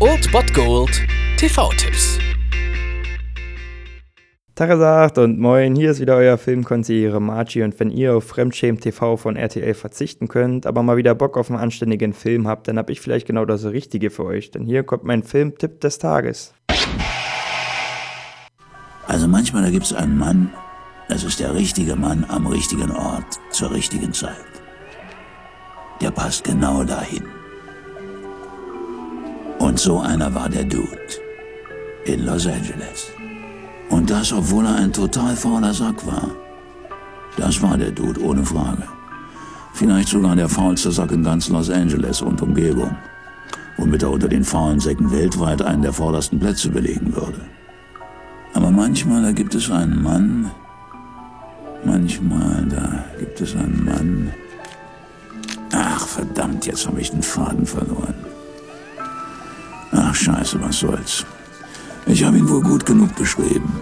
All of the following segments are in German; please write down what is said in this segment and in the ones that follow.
Old Bot Gold TV-Tipps. Tagesagt und moin, hier ist wieder euer Filmkonsigliere Margie und wenn ihr auf Fremdschämen TV von RTL verzichten könnt, aber mal wieder Bock auf einen anständigen Film habt, dann hab ich vielleicht genau das Richtige für euch, denn hier kommt mein Filmtipp des Tages. Also manchmal da gibt's einen Mann, das ist der richtige Mann am richtigen Ort zur richtigen Zeit. Der passt genau dahin. Und so einer war der Dude in Los Angeles. Und das, obwohl er ein total fauler Sack war. Das war der Dude, ohne Frage. Vielleicht sogar der faulste Sack in ganz Los Angeles und Umgebung. Womit er unter den faulen Säcken weltweit einen der vordersten Plätze belegen würde. Aber manchmal, da gibt es einen Mann. Manchmal, da gibt es einen Mann. Ach, verdammt, jetzt habe ich den Faden verloren. Ach, scheiße, was soll's. Ich habe ihn wohl gut genug beschrieben.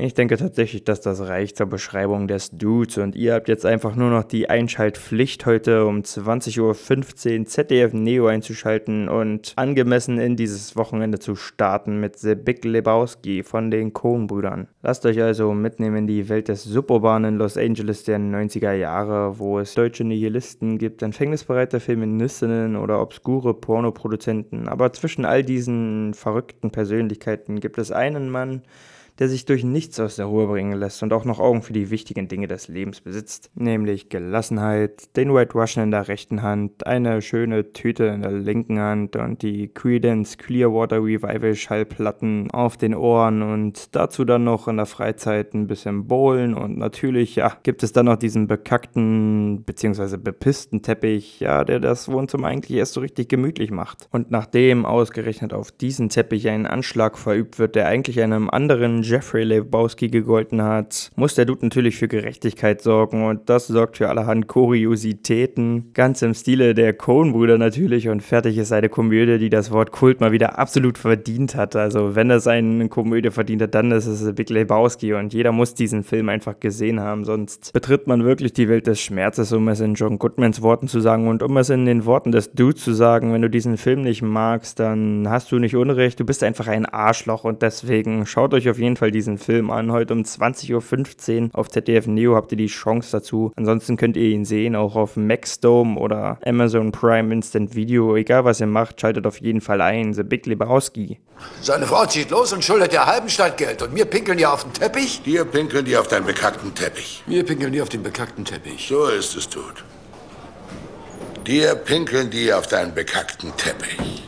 Ich denke tatsächlich, dass das reicht zur Beschreibung des Dudes und ihr habt jetzt einfach nur noch die Einschaltpflicht heute um 20.15 Uhr ZDF Neo einzuschalten und angemessen in dieses Wochenende zu starten mit The Big Lebowski von den Coen-Brüdern. Lasst euch also mitnehmen in die Welt des suburbanen Los Angeles der 90er Jahre, wo es deutsche Nihilisten gibt, empfängnisbereite Feministinnen oder obskure Pornoproduzenten. Aber zwischen all diesen verrückten Persönlichkeiten gibt es einen Mann, der sich durch nichts aus der Ruhe bringen lässt und auch noch Augen für die wichtigen Dinge des Lebens besitzt, nämlich Gelassenheit, den White Russian in der rechten Hand, eine schöne Tüte in der linken Hand und die Credence Clearwater Revival Schallplatten auf den Ohren und dazu dann noch in der Freizeit ein bisschen Bowlen und natürlich, ja, gibt es dann noch diesen bekackten bzw. bepissten Teppich, ja, der das Wohnzimmer eigentlich erst so richtig gemütlich macht. Und nachdem ausgerechnet auf diesen Teppich ein Anschlag verübt wird, der eigentlich einem anderen Jeffrey Lebowski gegolten hat, muss der Dude natürlich für Gerechtigkeit sorgen und das sorgt für allerhand Kuriositäten. Ganz im Stile der Coen-Brüder natürlich und fertig ist eine Komödie, die das Wort Kult mal wieder absolut verdient hat. Also wenn es eine Komödie verdient hat, dann ist es Big Lebowski und jeder muss diesen Film einfach gesehen haben, sonst betritt man wirklich die Welt des Schmerzes, um es in John Goodmans Worten zu sagen und um es in den Worten des Dudes zu sagen, wenn du diesen Film nicht magst, dann hast du nicht Unrecht, du bist einfach ein Arschloch und deswegen schaut euch auf jeden Fall diesen Film an. Heute um 20.15 Uhr auf ZDF Neo habt ihr die Chance dazu. Ansonsten könnt ihr ihn sehen, auch auf Maxdome oder Amazon Prime Instant Video. Egal was ihr macht, schaltet auf jeden Fall ein. The Big Lebowski. Seine Frau zieht los und schuldet ihr halben Stadtgeld. Und mir pinkeln die auf den Teppich? Hier pinkeln die auf deinen bekackten Teppich. Mir pinkeln die auf den bekackten Teppich. So ist es, Tut. Dir pinkeln die auf deinen bekackten Teppich.